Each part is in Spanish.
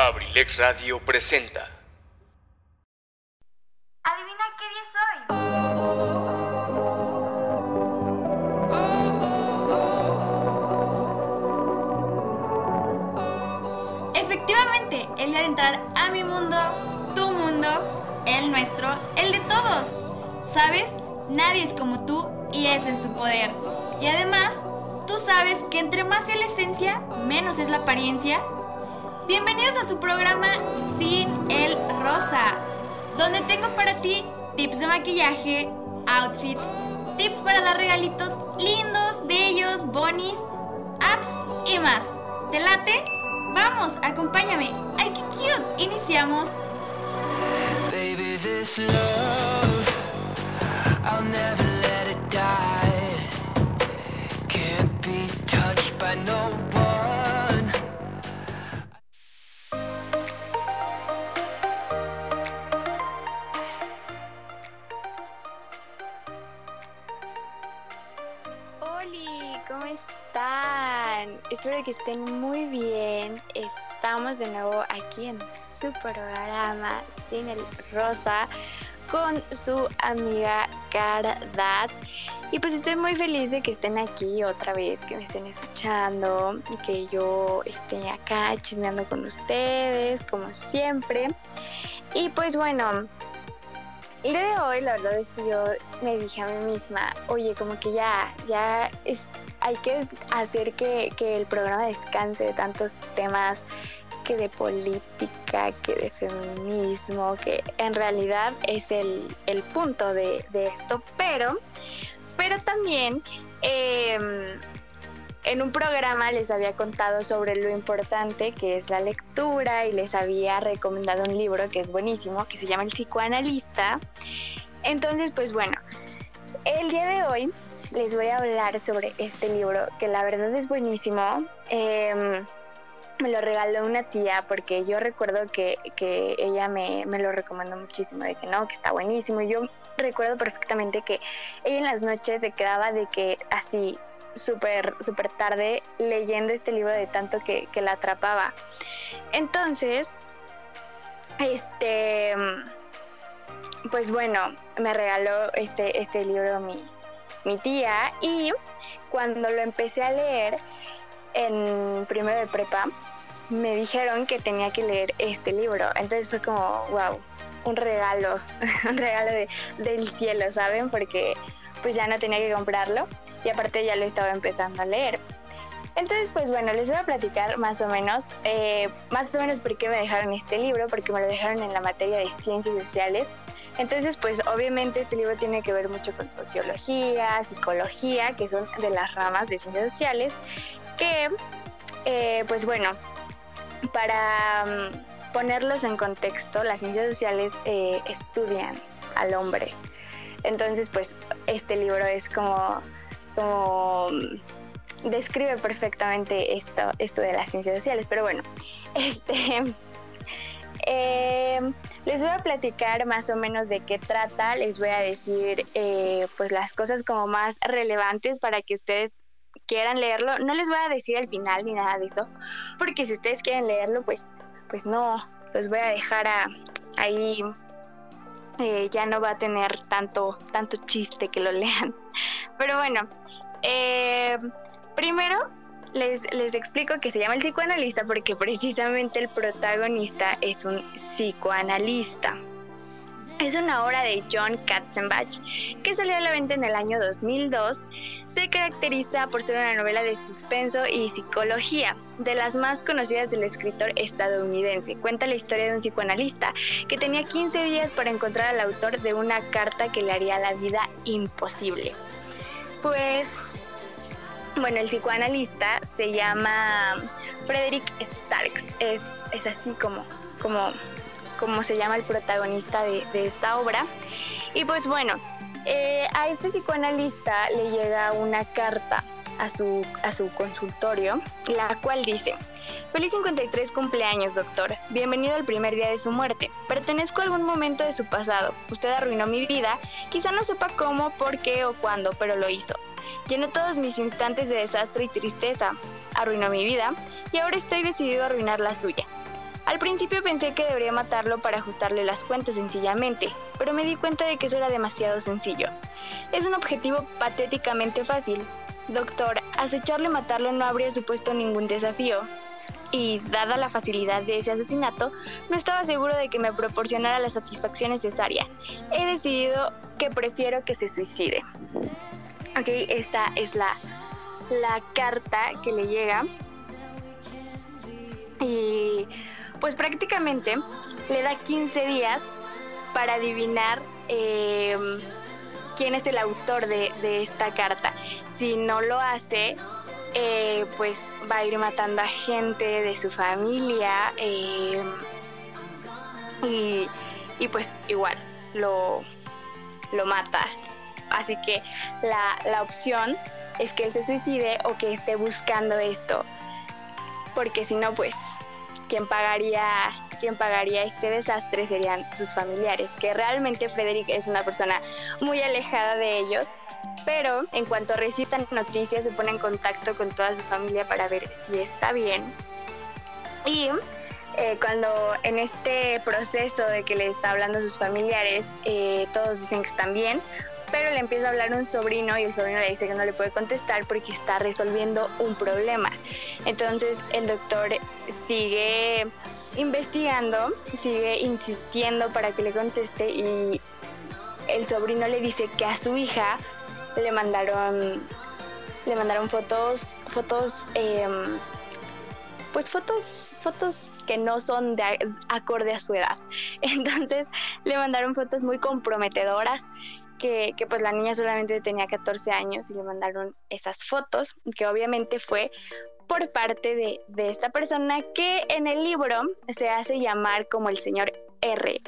Abrilex Radio presenta. Adivina qué día soy. Efectivamente, el de entrar a mi mundo, tu mundo, el nuestro, el de todos. ¿Sabes? Nadie es como tú y ese es tu poder. Y además, tú sabes que entre más sea la esencia, menos es la apariencia. Bienvenidos a su programa Sin el Rosa, donde tengo para ti tips de maquillaje, outfits, tips para dar regalitos lindos, bellos, bonis, apps y más. ¿Te late? Vamos, acompáñame. ¡Ay, qué cute! Iniciamos. Baby, this love, I'll never let it die. Can't be touched by no Espero que estén muy bien. Estamos de nuevo aquí en su programa Sin el Rosa con su amiga Cardat. Y pues estoy muy feliz de que estén aquí otra vez, que me estén escuchando y que yo esté acá chismeando con ustedes, como siempre. Y pues bueno, el día de hoy, la verdad es que yo me dije a mí misma, oye, como que ya, ya es, hay que hacer que, que el programa descanse de tantos temas que de política, que de feminismo, que en realidad es el, el punto de, de esto, pero, pero también em, en un programa les había contado sobre lo importante que es la lectura y les había recomendado un libro que es buenísimo, que se llama El psicoanalista. Entonces, pues bueno, el día de hoy les voy a hablar sobre este libro, que la verdad es buenísimo. Em, me lo regaló una tía porque yo recuerdo que, que ella me, me, lo recomendó muchísimo, de que no, que está buenísimo. Yo recuerdo perfectamente que ella en las noches se quedaba de que así súper, súper tarde leyendo este libro de tanto que, que la atrapaba. Entonces, este, pues bueno, me regaló este, este libro mi, mi tía y cuando lo empecé a leer en primero de prepa, me dijeron que tenía que leer este libro. Entonces fue como, wow, un regalo, un regalo de, del cielo, ¿saben? Porque pues ya no tenía que comprarlo y aparte ya lo estaba empezando a leer. Entonces, pues bueno, les voy a platicar más o menos, eh, más o menos por qué me dejaron este libro, porque me lo dejaron en la materia de ciencias sociales. Entonces, pues obviamente este libro tiene que ver mucho con sociología, psicología, que son de las ramas de ciencias sociales, que, eh, pues bueno, para um, ponerlos en contexto, las ciencias sociales eh, estudian al hombre. Entonces, pues este libro es como, como describe perfectamente esto, esto de las ciencias sociales. Pero bueno, este, eh, les voy a platicar más o menos de qué trata. Les voy a decir eh, pues las cosas como más relevantes para que ustedes quieran leerlo. No les voy a decir el final ni nada de eso, porque si ustedes quieren leerlo, pues, pues no, los voy a dejar a, ahí. Eh, ya no va a tener tanto, tanto chiste que lo lean. Pero bueno, eh, primero les, explico que se llama el psicoanalista porque precisamente el protagonista es un psicoanalista. Es una obra de John Katzenbach que salió a la venta en el año 2002. Se caracteriza por ser una novela de suspenso y psicología, de las más conocidas del escritor estadounidense. Cuenta la historia de un psicoanalista que tenía 15 días para encontrar al autor de una carta que le haría la vida imposible. Pues, bueno, el psicoanalista se llama Frederick Starks. Es, es así como, como como se llama el protagonista de, de esta obra. Y pues bueno, eh, a este psicoanalista le llega una carta a su, a su consultorio, la cual dice, Feliz 53 cumpleaños, doctor. Bienvenido al primer día de su muerte. Pertenezco a algún momento de su pasado. Usted arruinó mi vida. Quizá no sepa cómo, por qué o cuándo, pero lo hizo. Llenó todos mis instantes de desastre y tristeza. Arruinó mi vida y ahora estoy decidido a arruinar la suya. Al principio pensé que debería matarlo para ajustarle las cuentas sencillamente, pero me di cuenta de que eso era demasiado sencillo. Es un objetivo patéticamente fácil. Doctor, acecharlo y matarlo no habría supuesto ningún desafío. Y, dada la facilidad de ese asesinato, no estaba seguro de que me proporcionara la satisfacción necesaria. He decidido que prefiero que se suicide. Ok, esta es la, la carta que le llega. Y pues prácticamente le da 15 días para adivinar em, quién es el autor de, esta carta. Si no lo hace, eh, pues va a ir matando a gente de su familia em, y, y, pues igual lo, lo mata. Así que la, la opción es que él se suicide o que esté buscando esto. Porque si no, pues quien pagaría quien pagaría este desastre serían sus familiares, que realmente Frederick es una persona muy alejada de ellos, pero en cuanto recitan noticias se pone en contacto con toda su familia para ver si está bien. Y eh, cuando en este proceso de que le está hablando a sus familiares, eh, todos dicen que están bien, pero le empieza a hablar un sobrino y el sobrino le dice que no le puede contestar porque está resolviendo un problema. Entonces el doctor sigue investigando, sigue insistiendo para que le conteste y el sobrino le dice que a su hija le mandaron le mandaron fotos fotos em, pues fotos fotos que no son de acorde a su edad entonces le mandaron fotos muy comprometedoras que, pues la niña solamente tenía 14 años y le mandaron esas fotos, que obviamente fue por parte de, esta persona que en el libro se hace llamar como el señor R.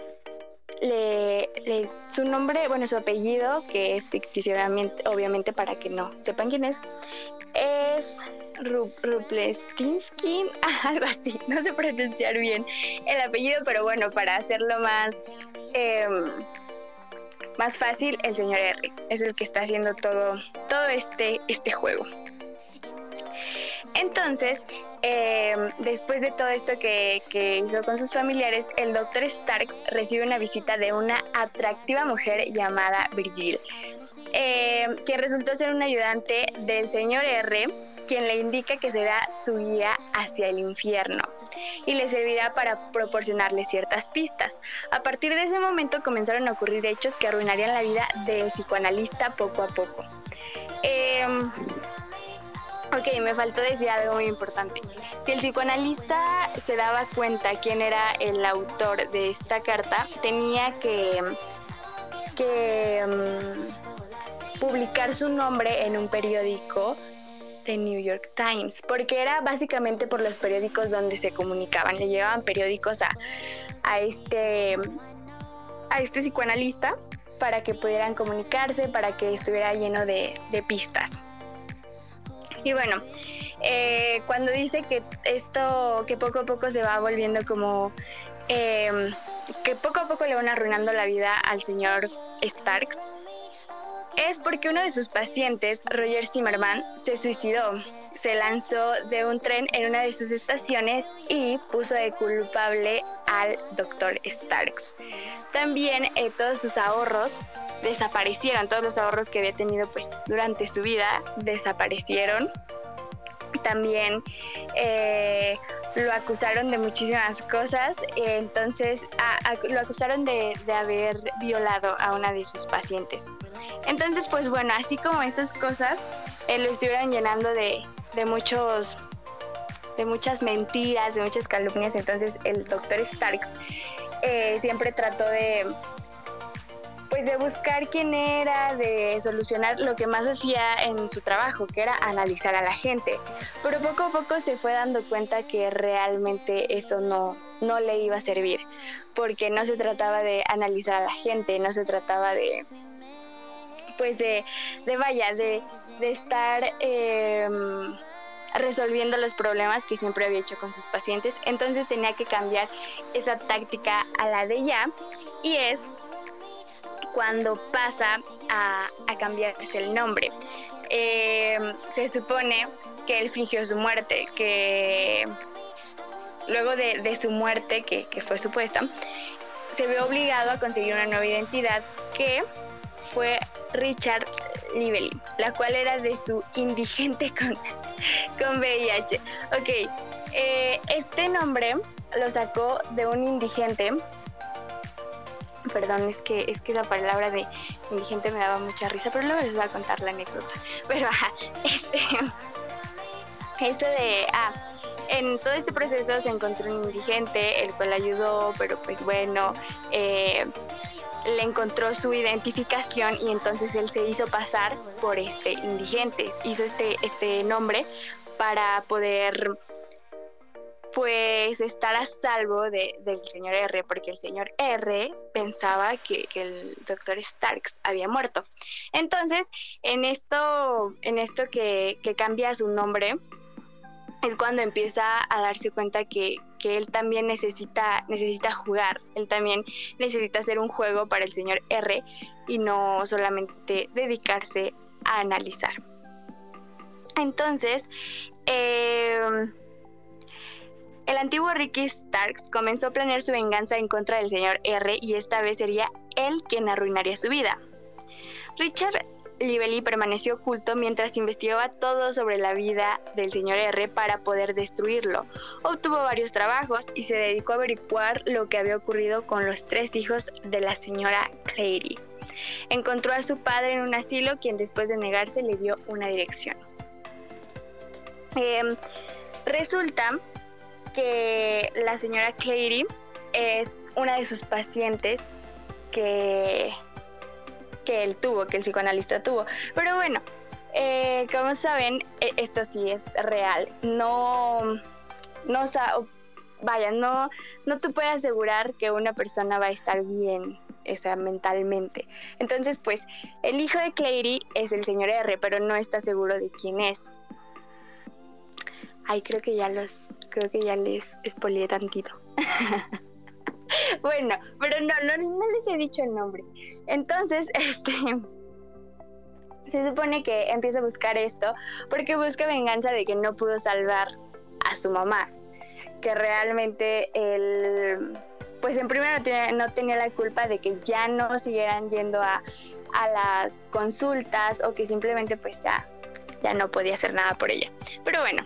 Le, su nombre, bueno, su apellido, que es ficticio, obviamente para que no sepan quién es, es Ruplestinsky, algo así, no sé pronunciar bien el apellido, pero bueno, para hacerlo más... Em, más fácil, el señor R. Es el que está haciendo todo, todo este, este juego. Entonces, eh, después de todo esto que, hizo con sus familiares, el doctor Starks recibe una visita de una atractiva mujer llamada Virgil, eh, que resultó ser un ayudante del señor R quien le indica que será su guía hacia el infierno y le servirá para proporcionarle ciertas pistas. A partir de ese momento comenzaron a ocurrir hechos que arruinarían la vida del psicoanalista poco a poco. Em, ok, me faltó decir algo muy importante. Si el psicoanalista se daba cuenta quién era el autor de esta carta, tenía que, que em, publicar su nombre en un periódico New York Times, porque era básicamente por los periódicos donde se comunicaban, le llevaban periódicos a, a este a este psicoanalista para que pudieran comunicarse, para que estuviera lleno de, pistas. Y bueno, eh, cuando dice que esto, que poco a poco se va volviendo como, em, que poco a poco le van arruinando la vida al señor Starks, es porque uno de sus pacientes, Roger Zimmerman, se suicidó. Se lanzó de un tren en una de sus estaciones y puso de culpable al doctor Starks. También eh, todos sus ahorros desaparecieron, todos los ahorros que había tenido pues durante su vida desaparecieron. También eh, lo acusaron de muchísimas cosas, entonces lo acusaron de, haber violado a una de sus pacientes. Entonces, pues bueno, así como esas cosas, eh, lo estuvieron llenando de, de muchos de muchas mentiras, de muchas calumnias, entonces el doctor Starks eh, siempre trató de pues de buscar quién era, de solucionar lo que más hacía en su trabajo, que era analizar a la gente. Pero poco a poco se fue dando cuenta que realmente eso no, no le iba a servir, porque no se trataba de analizar a la gente, no se trataba de, pues de, de vaya, de, de estar... Em, resolviendo los problemas que siempre había hecho con sus pacientes. Entonces tenía que cambiar esa táctica a la de ya y es cuando pasa a, cambiarse el nombre. Em, se supone que él fingió su muerte, que luego de, de su muerte, que, que fue supuesta, se vio obligado a conseguir una nueva identidad que fue Richard Lively, la cual era de su indigente con, con VIH. Ok, eh, este nombre lo sacó de un indigente. Perdón, es que es que la palabra de indigente me daba mucha risa, pero luego les voy a contar la anécdota. Pero ajá, este este de ah, en todo este proceso se encontró un indigente, el cual ayudó, pero pues bueno, eh, le encontró su identificación y entonces él se hizo pasar por este indigente, hizo este, este nombre para poder pues estar a salvo de, del señor R, porque el señor R pensaba que, que, el doctor Starks había muerto. Entonces, en esto, en esto que, que cambia su nombre, es cuando empieza a darse cuenta que, que, él también necesita, necesita jugar, él también necesita hacer un juego para el señor R y no solamente dedicarse a analizar. Entonces, eh, el antiguo Ricky Starks comenzó a planear su venganza en contra del señor R y esta vez sería él quien arruinaría su vida. Richard Lively permaneció oculto mientras investigaba todo sobre la vida del señor R para poder destruirlo. Obtuvo varios trabajos y se dedicó a averiguar lo que había ocurrido con los tres hijos de la señora Clary. Encontró a su padre en un asilo, quien después de negarse le dio una dirección. Eh, resulta que la señora Clary es una de sus pacientes que, que él tuvo, que el psicoanalista tuvo. Pero bueno, eh, como saben, e, esto sí es real. No, no, vaya, no, no te puede asegurar que una persona va a estar bien, o sea, mentalmente. Entonces, pues, el hijo de Clary es el señor R, pero no está seguro de quién es. Ay, creo que ya los, creo que ya les espolié tantito. bueno, pero no, no, les he dicho el nombre. Entonces, este se supone que empieza a buscar esto porque busca venganza de que no pudo salvar a su mamá. Que realmente él, pues en primero no tenía, no tenía la culpa de que ya no siguieran yendo a, a las consultas o que simplemente pues ya, ya no podía hacer nada por ella. Pero bueno,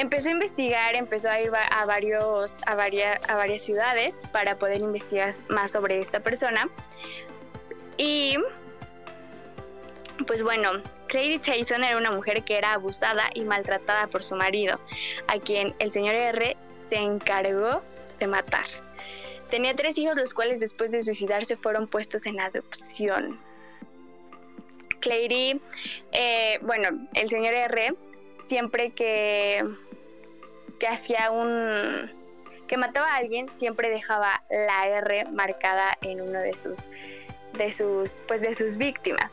empezó a investigar, empezó a ir a, varios, a, varias, a varias ciudades para poder investigar más sobre esta persona. Y pues bueno, Clary Tyson era una mujer que era abusada y maltratada por su marido, a quien el señor R se encargó de matar. Tenía tres hijos, los cuales después de suicidarse fueron puestos en adopción. Clary, eh, bueno, el señor R siempre que, que hacía un que mataba a alguien siempre dejaba la R marcada en uno de sus de sus pues de sus víctimas.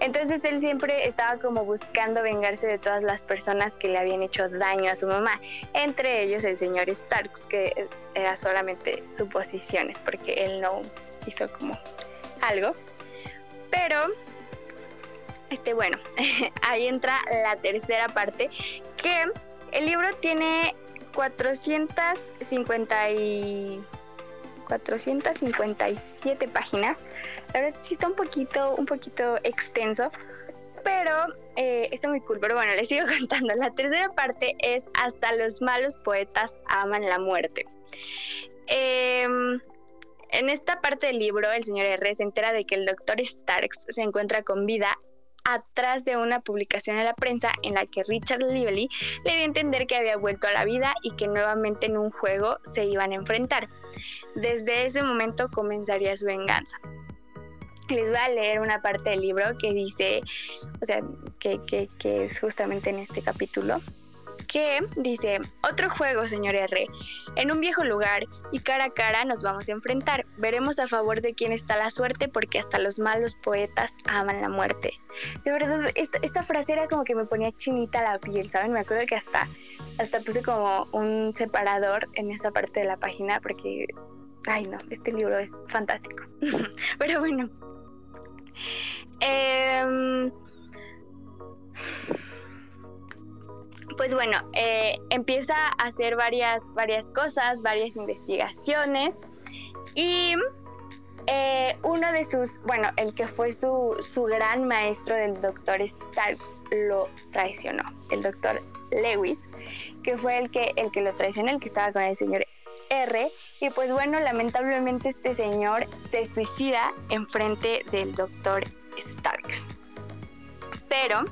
Entonces él siempre estaba como buscando vengarse de todas las personas que le habían hecho daño a su mamá, entre ellos el señor Starks, que era solamente suposiciones porque él no hizo como algo. Pero este, bueno, ahí entra la tercera parte, que el libro tiene 450 y 457 páginas. La verdad sí está un poquito, un poquito extenso, pero eh, está muy cool. Pero bueno, les sigo contando. La tercera parte es hasta los malos poetas aman la muerte. Eh, en esta parte del libro, el señor R se entera de que el doctor Starks se encuentra con vida atrás de una publicación en la prensa en la que Richard Lively le dio a entender que había vuelto a la vida y que nuevamente en un juego se iban a enfrentar. Desde ese momento comenzaría su venganza. Les voy a leer una parte del libro que dice, o sea, que, que, que es justamente en este capítulo que dice, otro juego, señor R. En un viejo lugar y cara a cara nos vamos a enfrentar. Veremos a favor de quién está la suerte porque hasta los malos poetas aman la muerte. De verdad, esta, frase era como que me ponía chinita la piel, ¿saben? Me acuerdo que hasta, hasta puse como un separador en esa parte de la página porque, ay no, este libro es fantástico. Pero bueno. Eh, pues bueno, eh, empieza a hacer varias, varias cosas, varias investigaciones y eh, uno de sus, bueno, el que fue su, su gran maestro del doctor Starks lo traicionó, el doctor Lewis, que fue el que, el que lo traicionó, el que estaba con el señor R. Y pues bueno, lamentablemente este señor se suicida en frente del doctor Starks. Pero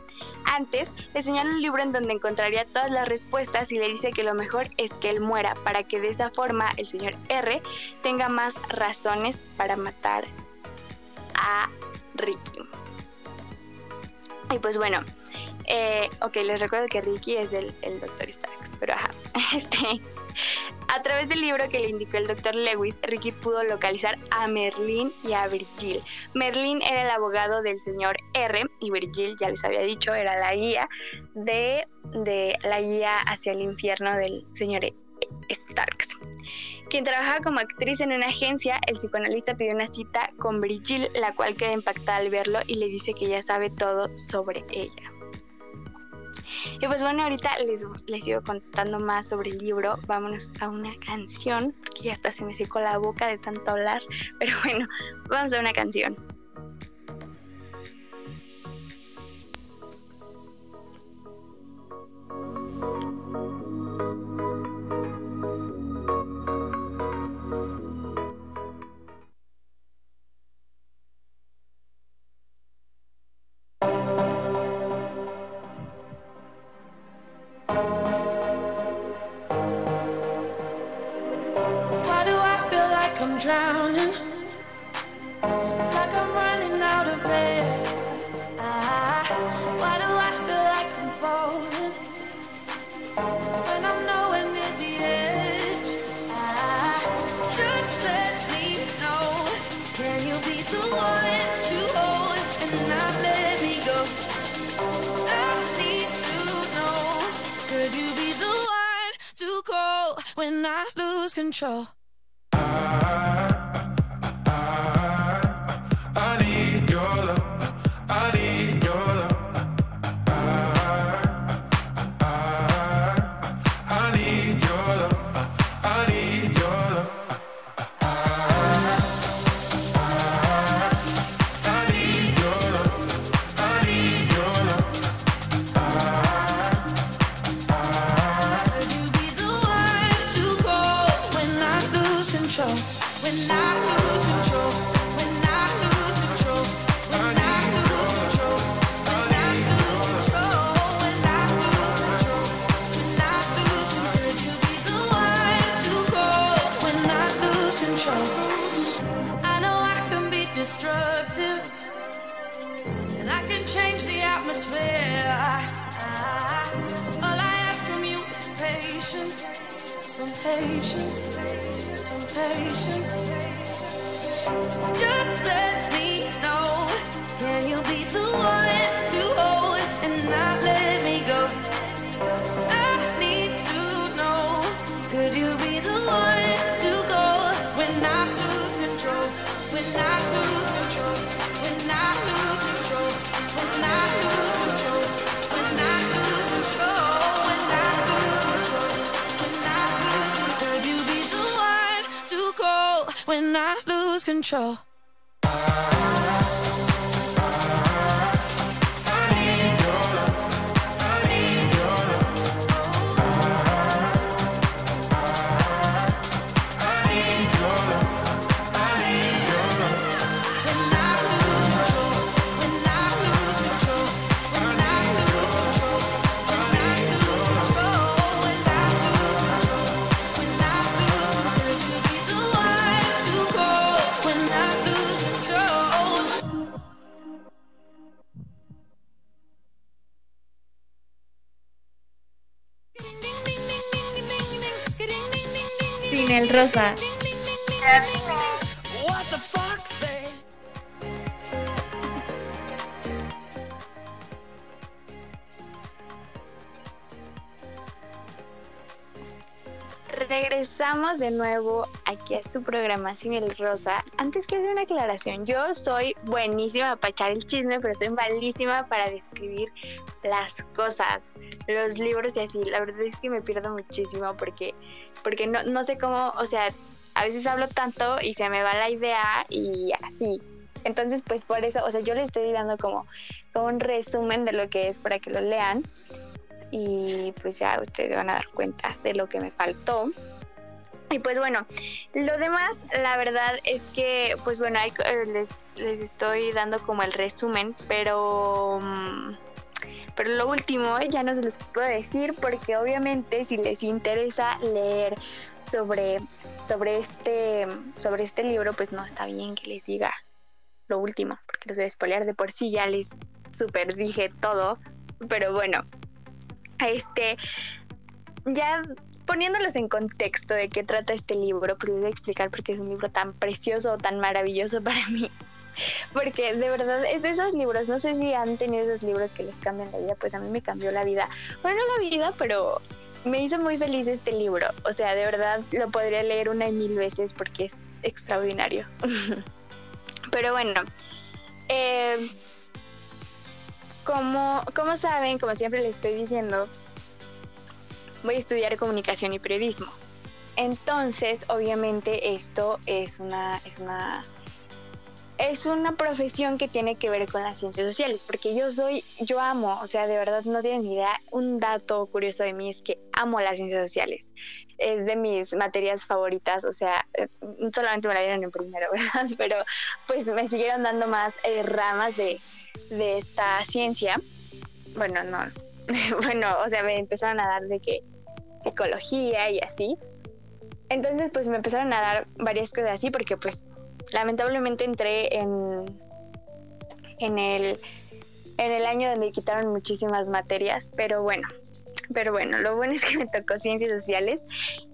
antes le señala un libro en donde encontraría todas las respuestas y le dice que lo mejor es que él muera para que de esa forma el señor R tenga más razones para matar a Ricky. Y pues bueno, eh, ok, les recuerdo que Ricky es el, el Dr. Starks, pero ajá, este, a través del libro que le indicó el doctor Lewis, Ricky pudo localizar a Merlin y a Virgil. Merlin era el abogado del señor R y Virgil, ya les había dicho, era la guía de, de la guía hacia el infierno del señor Starks. Quien trabajaba como actriz en una agencia, el psicoanalista pidió una cita con Virgil, la cual queda impactada al verlo y le dice que ya sabe todo sobre ella. Y pues bueno, ahorita les, les sigo contando más sobre el libro. Vámonos a una canción, porque ya hasta se me secó la boca de tanto hablar. Pero bueno, vamos a una canción. Rosa. Regresamos de nuevo aquí a su programa Sin el Rosa. Antes que hacer una aclaración, yo soy buenísima para echar el chisme, pero soy malísima para describir las cosas. los libros y así, la verdad es que me pierdo muchísimo porque, porque no, no sé cómo, o sea, a veces hablo tanto y se me va la idea y así. Entonces, pues por eso, o sea, yo les estoy dando como, como un resumen de lo que es para que lo lean y pues ya ustedes van a dar cuenta de lo que me faltó. Y pues bueno, lo demás, la verdad es que, pues bueno, hay- eh, les, les estoy dando como el resumen, pero... mm, Pero lo último ya no se los puedo decir porque obviamente si les interesa leer sobre, sobre, este, sobre este libro, pues no está bien que les diga lo último, porque los voy a spoilear. De por sí, ya les super dije todo, pero bueno, este, ya poniéndolos en contexto de qué trata este libro, pues les voy a explicar por qué es un libro tan precioso, tan maravilloso para mí. Porque de verdad es de esos libros, no sé si han tenido esos libros que les cambian la vida, pues a mí me cambió la vida. Bueno, no la vida, pero me hizo muy feliz este libro. O sea, de verdad lo podría leer una y mil veces porque es extraordinario. pero bueno, eh, como, como saben, como siempre les estoy diciendo, voy a estudiar comunicación y periodismo. Entonces, obviamente, esto es una, es una, es una profesión que tiene que ver con las ciencias sociales, porque yo soy, yo amo, o sea, de verdad no tienen ni idea. Un dato curioso de mí es que amo las ciencias sociales. Es de mis materias favoritas, o sea, eh, solamente me la dieron en primero, ¿verdad? Pero pues me siguieron dando más eh, ramas de, de esta ciencia. Bueno, no, bueno, o sea, me empezaron a dar de que psicología y así. Entonces, pues me empezaron a dar varias cosas así porque pues lamentablemente entré en en el en el año donde quitaron muchísimas materias, pero bueno, pero bueno, lo bueno es que me tocó ciencias sociales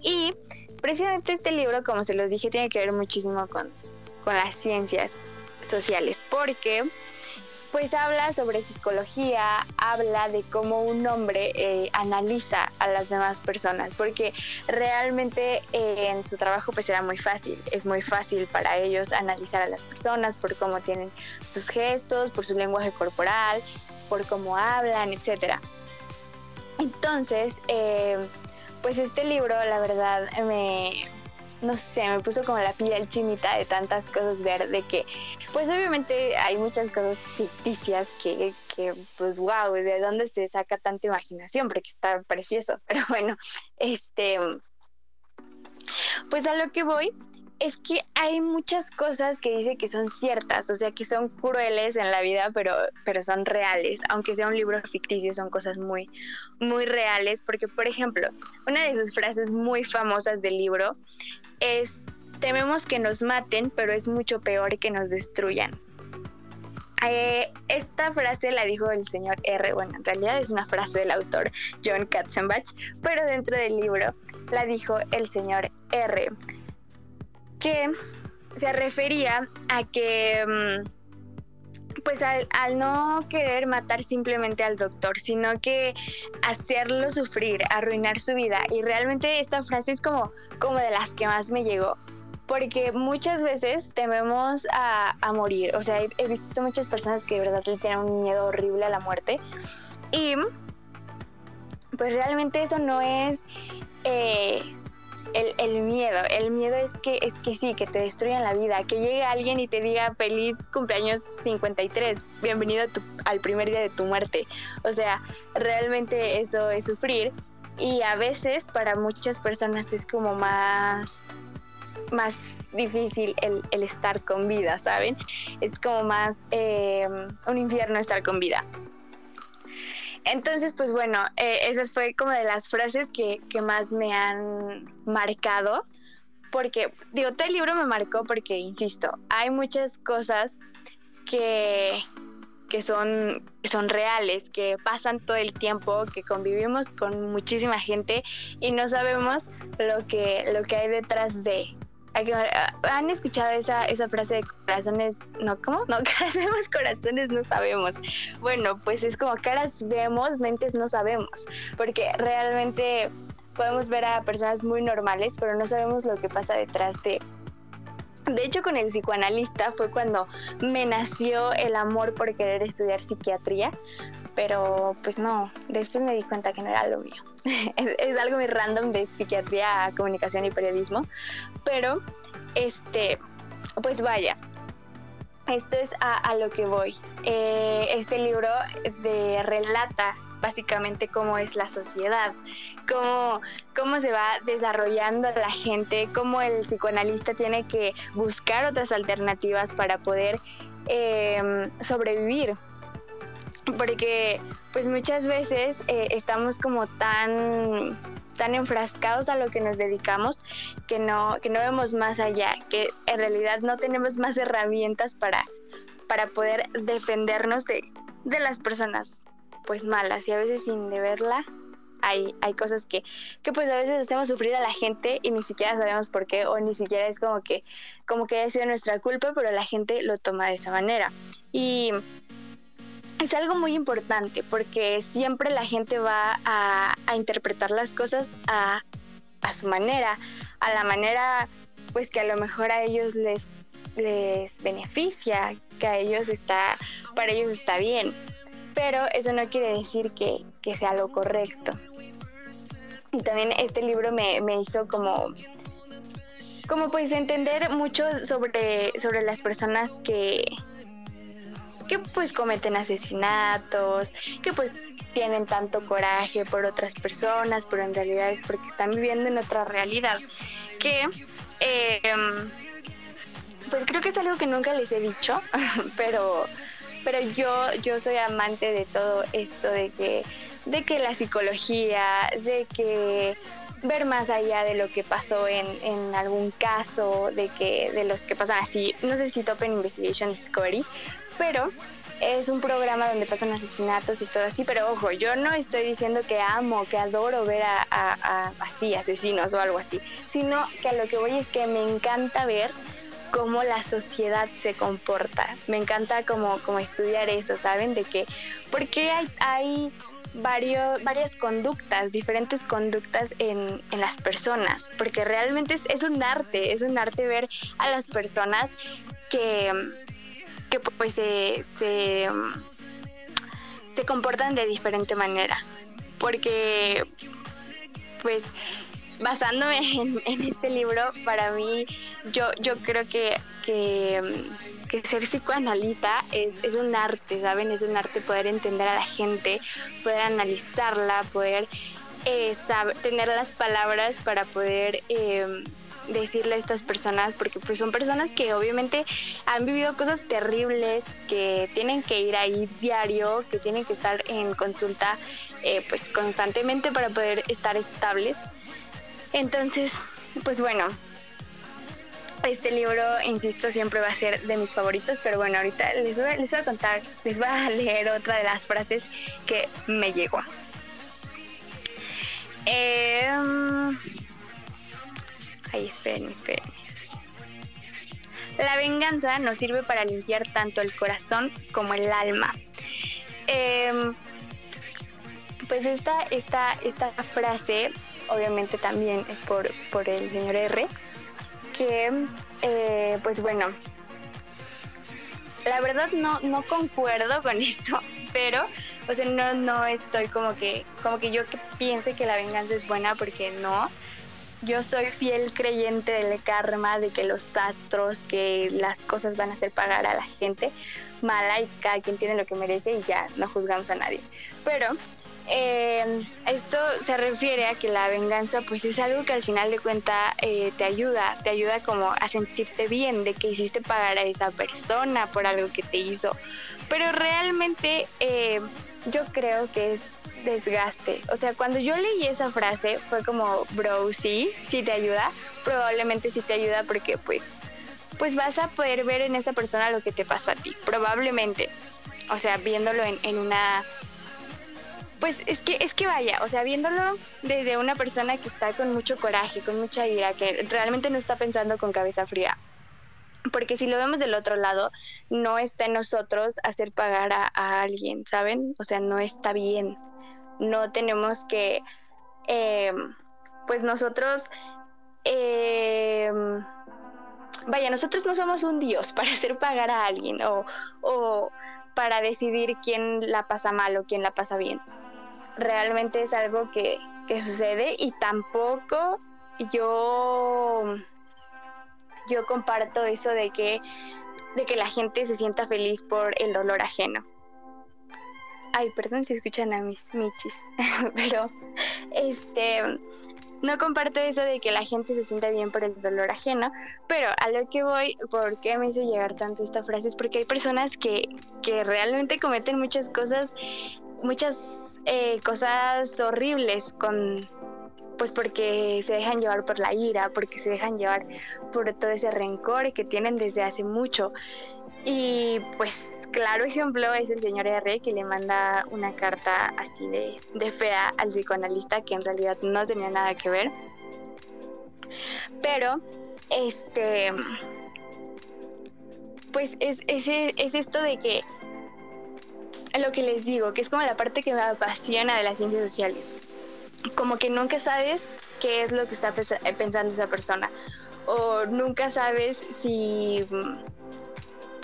y precisamente este libro, como se los dije, tiene que ver muchísimo con, con las ciencias sociales, porque pues habla sobre psicología, habla de cómo un hombre eh, analiza a las demás personas, porque realmente eh, en su trabajo pues era muy fácil, es muy fácil para ellos analizar a las personas por cómo tienen sus gestos, por su lenguaje corporal, por cómo hablan, etcétera. Entonces, eh, pues este libro, la verdad, me, no sé, me puso como la piel chinita de tantas cosas ver, de que, pues obviamente hay muchas cosas ficticias que, que pues wow, ¿de dónde se saca tanta imaginación? Porque está precioso, pero bueno, este, pues a lo que voy es que hay muchas cosas que dice que son ciertas, o sea, que son crueles en la vida, pero, pero son reales, aunque sea un libro ficticio, son cosas muy, muy reales, porque, por ejemplo, una de sus frases muy famosas del libro es, tememos que nos maten, pero es mucho peor que nos destruyan. Eh, esta frase la dijo el señor R, bueno, en realidad es una frase del autor John Katzenbach, pero dentro del libro la dijo el señor R que se refería a que mm, pues al, al, no querer matar simplemente al doctor, sino que hacerlo sufrir, arruinar su vida. Y realmente esta frase es como, como de las que más me llegó. Porque muchas veces tememos a, a morir. O sea, he, he, visto muchas personas que de verdad le tienen un miedo horrible a la muerte. Y pues realmente eso no es... Eh, el, el, miedo, el miedo es que es que sí, que te destruyan la vida, que llegue alguien y te diga feliz cumpleaños 53, bienvenido al primer día de tu muerte. O sea, realmente eso es sufrir y a veces para muchas personas es como más más difícil el, el estar con vida, ¿saben? Es como más eh, un infierno estar con vida. Entonces, pues bueno, eh, esas fue como de las frases que, más me han marcado. Porque, digo, todo libro me marcó porque, insisto, hay muchas cosas que, que son, son reales, que pasan todo el tiempo, que convivimos con muchísima gente y no sabemos lo que, lo que hay detrás de. ¿Han escuchado esa, esa frase de corazones, no, cómo? No, caras vemos, corazones no sabemos. Bueno, pues es como caras vemos, mentes no sabemos, porque realmente podemos ver a personas muy normales, pero no sabemos lo que pasa detrás de... De hecho, con el psicoanalista fue cuando me nació el amor por querer estudiar psiquiatría, pero pues no, después me di cuenta que no era lo mío. es, algo muy random de psiquiatría, comunicación y periodismo, pero este, pues vaya, esto es a, a lo que voy. Eh, este libro de relata básicamente cómo es la sociedad, cómo, cómo se va desarrollando la gente, cómo el psicoanalista tiene que buscar otras alternativas para poder eh, sobrevivir. Porque pues muchas veces eh, estamos como tan tan enfrascados a lo que nos dedicamos que no, que no vemos más allá, que en realidad no tenemos más herramientas para, para poder defendernos de, de las personas pues malas. Y a veces sin deberla hay, hay cosas que, que pues a veces hacemos sufrir a la gente y ni siquiera sabemos por qué o ni siquiera es como que como que haya sido nuestra culpa pero la gente lo toma de esa manera. Y es algo muy importante porque siempre la gente va a, a interpretar las cosas a, a, su manera, a la manera pues que a lo mejor a ellos les, les beneficia, que a ellos está, para ellos está bien. Pero eso no quiere decir que, que sea lo correcto. Y también este libro me, me hizo como como pues entender mucho sobre, sobre las personas que, que pues cometen asesinatos, que pues tienen tanto coraje por otras personas, pero en realidad es porque están viviendo en otra realidad. Que eh, pues creo que es algo que nunca les he dicho, pero, pero yo, yo soy amante de todo esto de que, de que la psicología, de que ver más allá de lo que pasó en, en algún caso, de que de los que pasan así, no sé si Topen Investigation Discovery, pero es un programa donde pasan asesinatos y todo así, pero ojo, yo no estoy diciendo que amo, que adoro ver a, así asesinos o algo así, sino que a lo que voy es que me encanta ver cómo la sociedad se comporta. Me encanta como, como estudiar eso, ¿saben? De que, porque hay, hay varios, varias conductas, diferentes conductas en, en las personas, porque realmente es, es un arte, es un arte ver a las personas que pues se, se, se comportan de diferente manera. Porque pues basándome en, este libro, para mí, yo, yo creo que, que, ser psicoanalista es, es, un arte, ¿saben? Es un arte poder entender a la gente, poder analizarla, poder eh, saber, tener las palabras para poder eh, decirle a estas personas, porque pues son personas que obviamente han vivido cosas terribles, que tienen que ir ahí diario, que tienen que estar en consulta eh, pues constantemente para poder estar estables. Entonces, pues bueno, este libro, insisto, siempre va a ser de mis favoritos, pero bueno, ahorita les voy, les voy a contar, les voy a leer otra de las frases que me llegó. Eh, Ay, espérenme, espérenme. La venganza nos sirve para limpiar tanto el corazón como el alma. Eh, pues esta, esta, esta frase, obviamente también es por, por el señor R, que, eh, pues bueno, la verdad no, no concuerdo con esto, pero, o sea, no, no estoy como que, como que yo piense que la venganza es buena porque no yo soy fiel creyente del karma, de que los astros, que las cosas van a hacer pagar a la gente mala y cada quien tiene lo que merece y ya no juzgamos a nadie. Pero eh, esto se refiere a que la venganza pues es algo que al final de cuenta eh, te ayuda, te ayuda como a sentirte bien de que hiciste pagar a esa persona por algo que te hizo. Pero realmente eh, yo creo que es desgaste. O sea, cuando yo leí esa frase fue como, bro, sí, sí te ayuda, probablemente sí te ayuda porque pues, pues vas a poder ver en esa persona lo que te pasó a ti, probablemente. O sea, viéndolo en, en una... Pues es que, es que vaya, o sea, viéndolo desde una persona que está con mucho coraje, con mucha ira, que realmente no está pensando con cabeza fría. Porque si lo vemos del otro lado, no está en nosotros hacer pagar a, a alguien, ¿saben? O sea, no está bien no tenemos que, eh, pues nosotros, eh, vaya, nosotros no somos un dios para hacer pagar a alguien o, o, para decidir quién la pasa mal o quién la pasa bien. Realmente es algo que, que sucede y tampoco yo yo comparto eso de que de que la gente se sienta feliz por el dolor ajeno. Ay, perdón si escuchan a mis michis, pero este no comparto eso de que la gente se sienta bien por el dolor ajeno, pero a lo que voy, ¿por qué me hizo llegar tanto esta frase? Es porque hay personas que, que realmente cometen muchas cosas, muchas eh, cosas horribles con, pues porque se dejan llevar por la ira, porque se dejan llevar por todo ese rencor que tienen desde hace mucho. Y pues claro ejemplo es el señor R que le manda una carta así de, de fea al psicoanalista que en realidad no tenía nada que ver. Pero, este, pues es, es, es esto de que lo que les digo, que es como la parte que me apasiona de las ciencias sociales como que nunca sabes qué es lo que está eh, pensando esa persona o nunca sabes si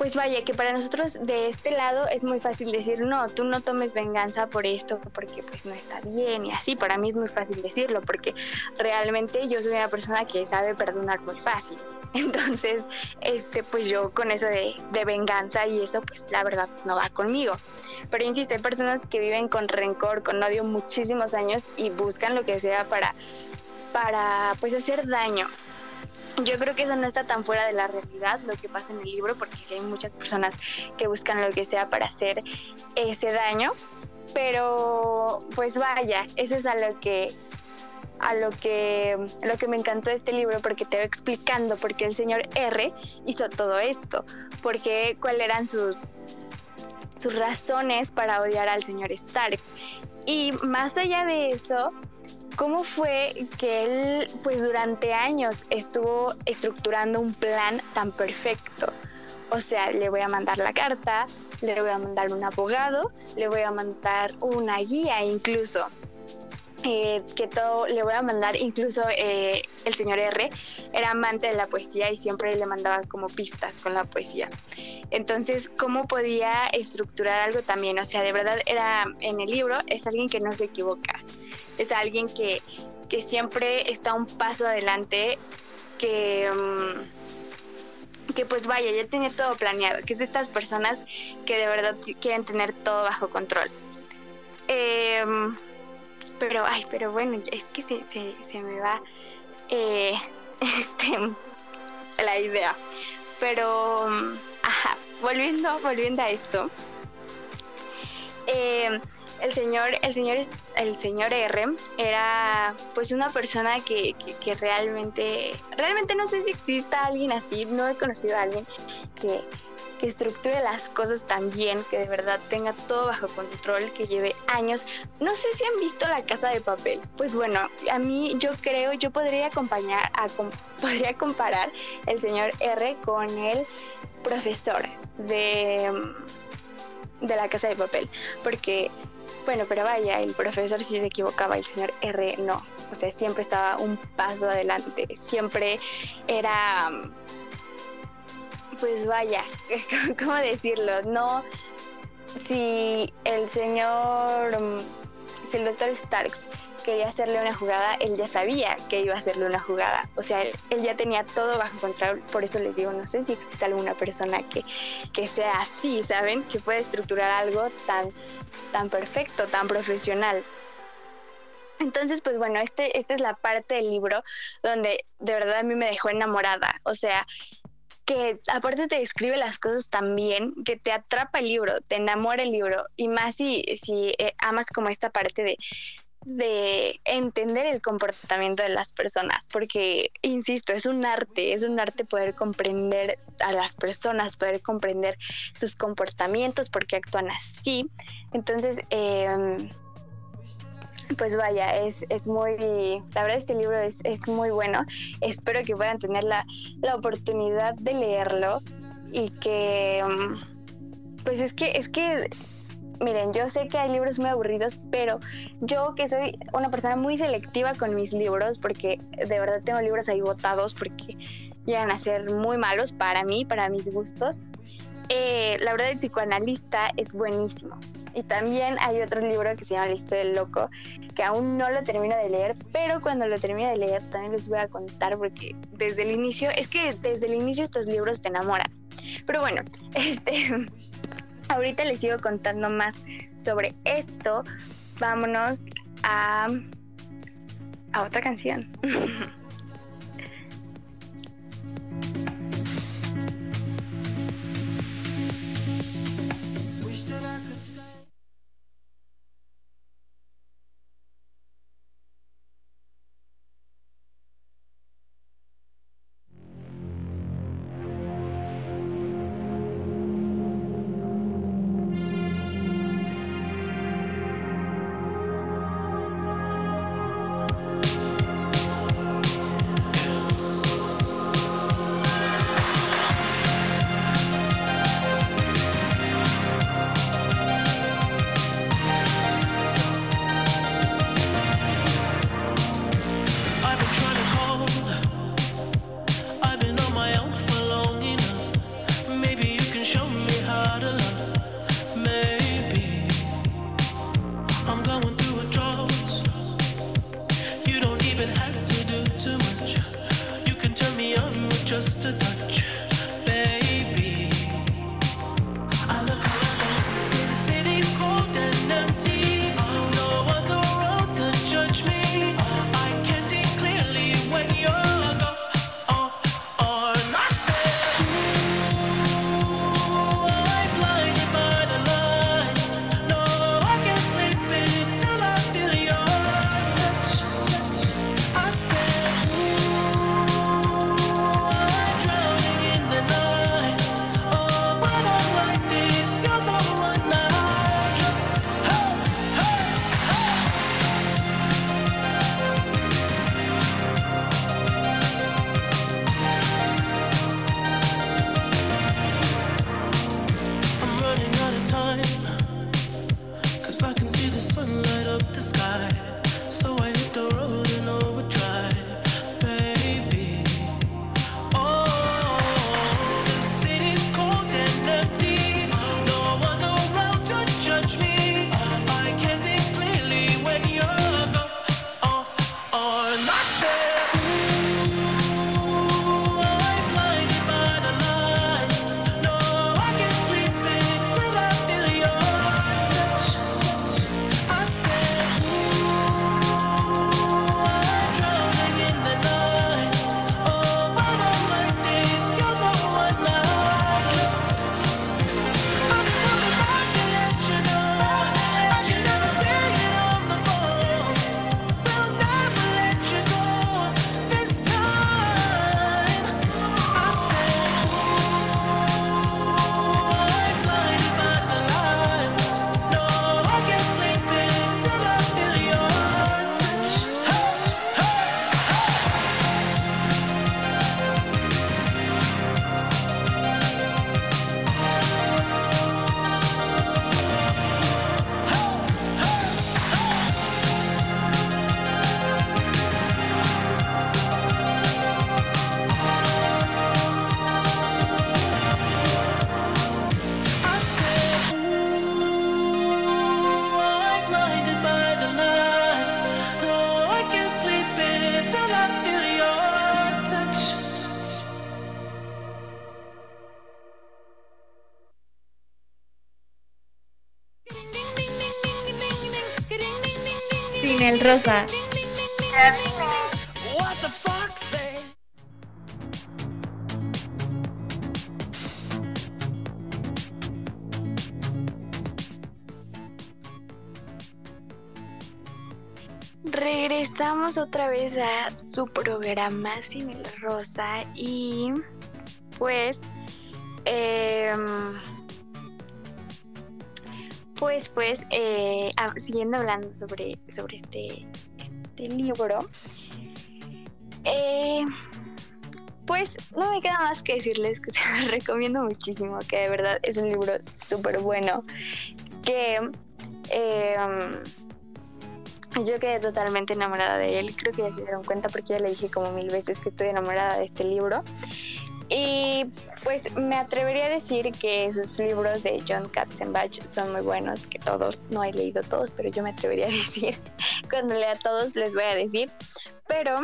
pues vaya que para nosotros de este lado es muy fácil decir no tú no tomes venganza por esto porque pues no está bien y así para mí es muy fácil decirlo porque realmente yo soy una persona que sabe perdonar muy fácil entonces este pues yo con eso de, de venganza y eso pues la verdad no va conmigo pero insisto, hay personas que viven con rencor, con odio muchísimos años y buscan lo que sea para, para pues hacer daño. Yo creo que eso no está tan fuera de la realidad lo que pasa en el libro, porque sí hay muchas personas que buscan lo que sea para hacer ese daño. Pero pues vaya, eso es a lo que a lo que lo que me encantó de este libro porque te va explicando por qué el señor R hizo todo esto, porque cuáles eran sus sus razones para odiar al señor Stark. Y más allá de eso, ¿cómo fue que él, pues durante años, estuvo estructurando un plan tan perfecto? O sea, le voy a mandar la carta, le voy a mandar un abogado, le voy a mandar una guía incluso. Eh, que todo le voy a mandar, incluso eh, el señor R era amante de la poesía y siempre le mandaba como pistas con la poesía. Entonces, ¿cómo podía estructurar algo también? O sea, de verdad era en el libro, es alguien que no se equivoca, es alguien que, que siempre está un paso adelante, que, um, que pues vaya, ya tenía todo planeado, que es de estas personas que de verdad quieren tener todo bajo control. Eh, pero, ay, pero bueno, es que se, se, se me va eh, este, la idea. Pero, ajá, volviendo, volviendo a esto, eh, el señor, el señor, el señor R era pues una persona que, que, realmente, realmente no sé si exista alguien así, no he conocido a alguien que, que estructure las cosas tan bien, que de verdad tenga todo bajo control, que lleve años. No sé si han visto La Casa de Papel. Pues bueno, a mí yo creo, yo podría acompañar, podría comparar el señor R con el profesor de, de La Casa de Papel, porque bueno, pero vaya, el profesor sí se equivocaba, el señor R no. O sea, siempre estaba un paso adelante, siempre era pues vaya, ¿cómo decirlo? No, si el señor, si el doctor Stark quería hacerle una jugada, él ya sabía que iba a hacerle una jugada. O sea, él, ya tenía todo bajo control. Por eso les digo, no sé si existe alguna persona que, que sea así, ¿saben? Que puede estructurar algo tan, tan perfecto, tan profesional. Entonces, pues bueno, este, esta es la parte del libro donde de verdad a mí me dejó enamorada. O sea, que aparte te describe las cosas tan bien, que te atrapa el libro, te enamora el libro, y más si, si eh, amas como esta parte de, de entender el comportamiento de las personas, porque, insisto, es un arte, es un arte poder comprender a las personas, poder comprender sus comportamientos, por qué actúan así. Entonces, eh, pues vaya, es, es muy, la verdad este libro es, es muy bueno. Espero que puedan tener la, la oportunidad de leerlo y que, um, pues es que, es que, miren, yo sé que hay libros muy aburridos, pero yo que soy una persona muy selectiva con mis libros, porque de verdad tengo libros ahí botados porque llegan a ser muy malos para mí, para mis gustos. eh, La verdad, el psicoanalista es buenísimo. Y también hay otro libro que se llama La historia del loco, que aún no lo termino de leer, pero cuando lo termine de leer también les voy a contar porque desde el inicio, es que desde el inicio estos libros te enamoran. Pero bueno, este, ahorita les sigo contando más sobre esto. Vámonos a, a otra canción. rosa. Regresamos otra vez a su programa Sin el Rosa y pues em, pues pues eh, siguiendo hablando sobre sobre este este libro eh, pues no me queda más que decirles que se los recomiendo muchísimo que de verdad es un libro súper bueno que em, yo quedé totalmente enamorada de él. Creo que ya se dieron cuenta porque ya le dije como mil veces que estoy enamorada de este libro. Y pues me atrevería a decir que sus libros de John Katzenbach son muy buenos, que todos, no he leído todos, pero yo me atrevería a decir, cuando lea todos les voy a decir. Pero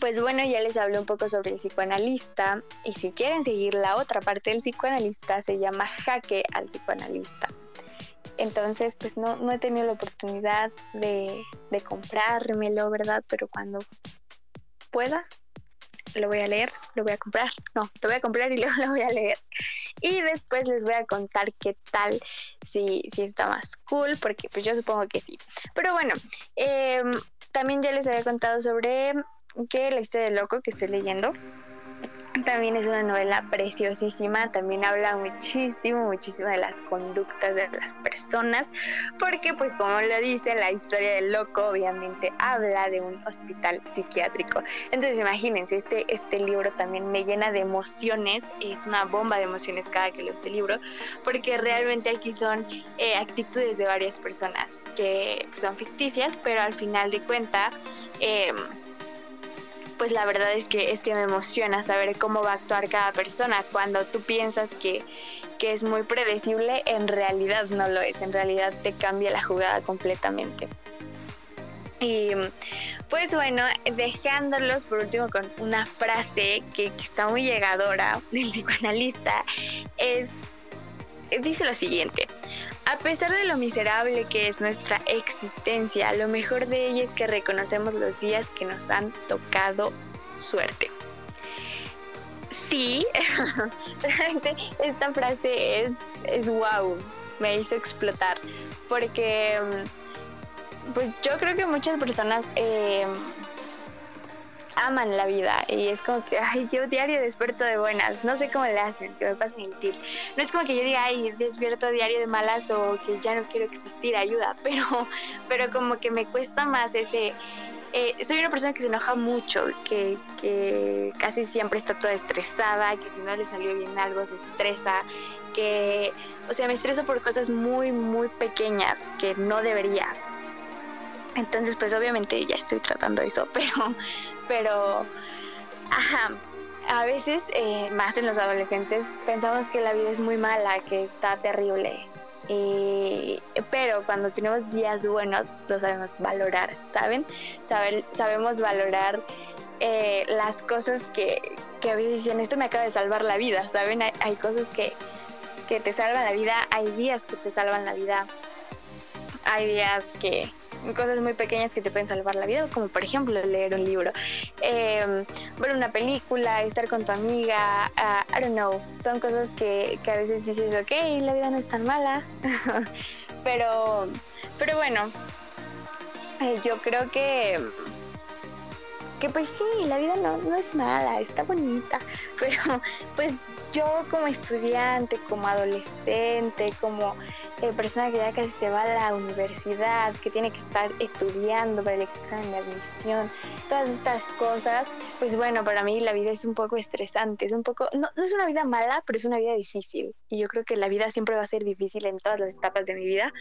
pues bueno, ya les hablé un poco sobre el psicoanalista y si quieren seguir la otra parte del psicoanalista se llama Jaque al psicoanalista. Entonces, pues no, no he tenido la oportunidad de, de comprármelo, ¿verdad? Pero cuando pueda, lo voy a leer, lo voy a comprar. No, lo voy a comprar y luego lo voy a leer. Y después les voy a contar qué tal, si, si está más cool, porque pues yo supongo que sí. Pero bueno, em, también ya les había contado sobre que la historia del loco que estoy leyendo también es una novela preciosísima, también habla muchísimo, muchísimo de las conductas de las personas, porque pues como lo dice, la historia del loco obviamente habla de un hospital psiquiátrico. Entonces imagínense, este, este libro también me llena de emociones, es una bomba de emociones cada que leo este libro, porque realmente aquí son eh, actitudes de varias personas que pues, son ficticias, pero al final de cuenta... Eh, pues la verdad es que es que me emociona saber cómo va a actuar cada persona. Cuando tú piensas que, que es muy predecible, en realidad no lo es, en realidad te cambia la jugada completamente. Y pues bueno, dejándolos por último con una frase que, que está muy llegadora del psicoanalista, es, dice lo siguiente. A pesar de lo miserable que es nuestra existencia, lo mejor de ella es que reconocemos los días que nos han tocado suerte. Sí, realmente esta frase es, es wow, me hizo explotar, porque pues yo creo que muchas personas eh, aman la vida y es como que, ay, yo diario despierto de buenas, no sé cómo le hacen, que me pasen el tip. No es como que yo diga, ay, despierto diario de malas o que ya no quiero existir, ayuda, pero, pero como que me cuesta más ese... eh, soy una persona que se enoja mucho, que, que casi siempre está toda estresada, que si no le salió bien algo se estresa, que, o sea, me estreso por cosas muy, muy pequeñas que no debería. Entonces, pues obviamente ya estoy tratando eso, pero, pero, ajá, a veces, eh, más en los adolescentes, pensamos que la vida es muy mala, que está terrible. Pero cuando tenemos días buenos, lo sabemos valorar, ¿saben? Saben- sabemos valorar eh, las cosas que, que a veces dicen, esto me acaba de salvar la vida, ¿saben? Hay, hay cosas que, que te salvan la vida, hay días que te salvan la vida, hay días que cosas muy pequeñas que te pueden salvar la vida, como por ejemplo leer un libro, eh, ver una película, estar con tu amiga, ah, I don't know, son cosas que, que a veces dices, ok, la vida no es tan mala, pero, pero bueno, eh, yo creo que que pues sí, la vida no, no es mala, está bonita, pero pues yo como estudiante, como adolescente, como eh, persona que ya casi se va a la universidad, que tiene que estar estudiando para el examen de admisión, todas estas cosas, pues bueno, para mí la vida es un poco estresante, es un poco, no, no es una vida mala, pero es una vida difícil. Y yo creo que la vida siempre va a ser difícil en todas las etapas de mi vida.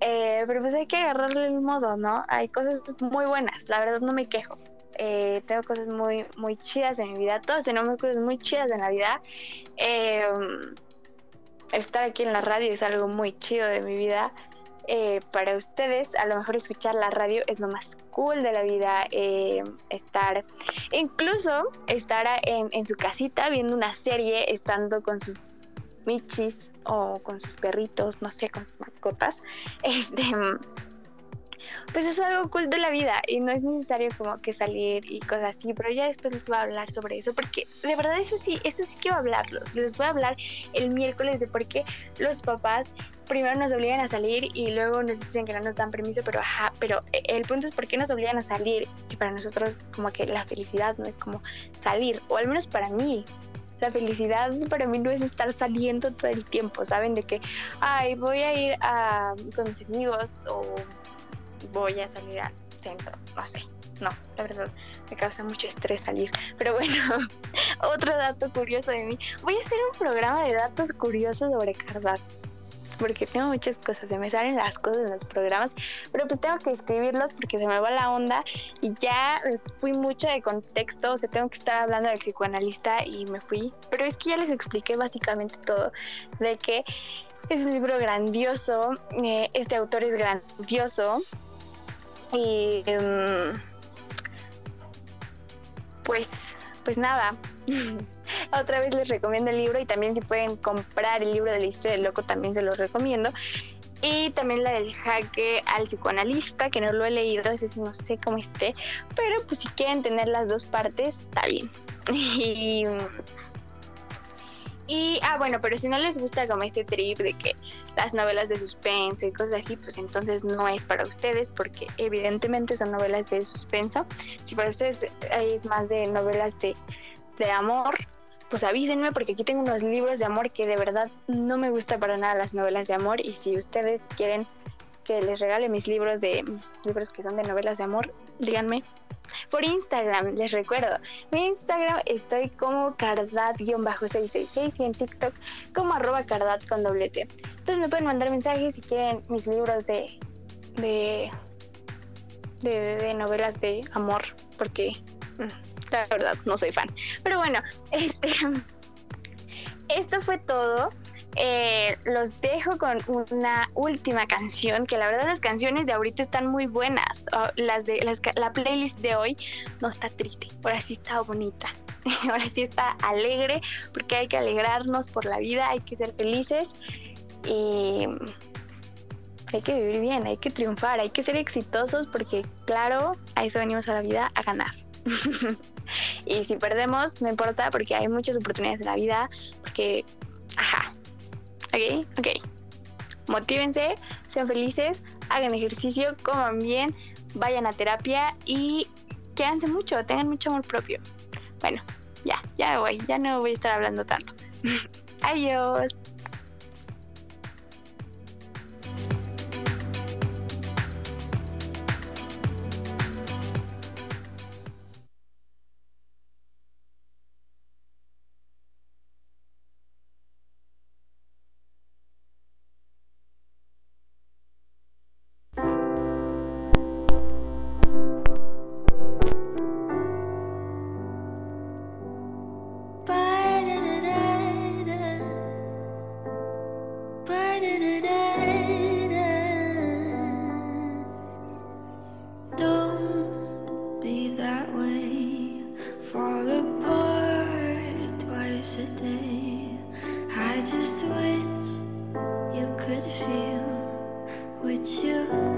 Eh, pero pues hay que agarrarle el modo, ¿no? Hay cosas muy buenas, la verdad no me quejo. Eh, tengo cosas muy, muy chidas en mi vida, todos tenemos cosas muy chidas en la vida. Eh, estar aquí en la radio es algo muy chido de mi vida. Eh, para ustedes, a lo mejor escuchar la radio es lo más cool de la vida. eh, estar, incluso estar en, en su casita viendo una serie, estando con sus michis o con sus perritos, no sé, con sus mascotas. Este, pues es algo cool de la vida y no es necesario como que salir y cosas así, pero ya después les voy a hablar sobre eso porque de verdad eso sí, eso sí quiero hablarlos. Les voy a hablar el miércoles de por qué los papás primero nos obligan a salir y luego nos dicen que no nos dan permiso, pero ajá, pero el punto es por qué nos obligan a salir si para nosotros como que la felicidad no es como salir, o al menos para mí. La felicidad para mí no es estar saliendo todo el tiempo, ¿saben? De que, ay, voy a ir a, con mis amigos o voy a salir al centro, no sé. No, la verdad, me causa mucho estrés salir. Pero bueno, otro dato curioso de mí. Voy a hacer un programa de datos curiosos sobre Cardac. porque tengo muchas cosas, se me salen las cosas en los programas, pero pues tengo que escribirlos porque se me va la onda y ya fui mucho de contexto, o sea, tengo que estar hablando del psicoanalista y me fui, pero es que ya les expliqué básicamente todo, de que es un libro grandioso, eh, este autor es grandioso y em, pues, pues nada. Otra vez les recomiendo el libro y también si pueden comprar el libro de la historia del loco también se los recomiendo. Y también la del jaque al psicoanalista, que no lo he leído, ese no sé cómo esté, pero pues si quieren tener las dos partes, está bien. Y, y, ah, bueno, pero si no les gusta como este trip de que las novelas de suspenso y cosas así, pues entonces no es para ustedes, porque evidentemente son novelas de suspenso. Si para ustedes es más de novelas de, de amor, pues avísenme porque aquí tengo unos libros de amor que de verdad no me gusta para nada las novelas de amor y si ustedes quieren que les regale mis libros de mis libros que son de novelas de amor, díganme. Por Instagram, les recuerdo, mi Instagram estoy como cardat-666 y en TikTok como arroba cardat con doble T. Entonces me pueden mandar mensajes si quieren mis libros de de de, de novelas de amor, porque mm, la verdad no soy fan. Pero bueno, este esto fue todo. Eh, los dejo con una última canción, que la verdad las canciones de ahorita están muy buenas. Oh, las de las, la playlist de hoy no está triste, ahora sí está bonita. Ahora sí está alegre, porque hay que alegrarnos por la vida, hay que ser felices y hay que vivir bien, hay que triunfar, hay que ser exitosos, porque claro, a eso venimos a la vida, a ganar. y si perdemos, no importa, porque hay muchas oportunidades en la vida, porque, ajá, ¿ok? Ok. Motívense, sean felices, hagan ejercicio, coman bien, vayan a terapia y quédense mucho, tengan mucho amor propio. Bueno, ya, ya me voy, ya no voy a estar hablando tanto. Adiós. Would you?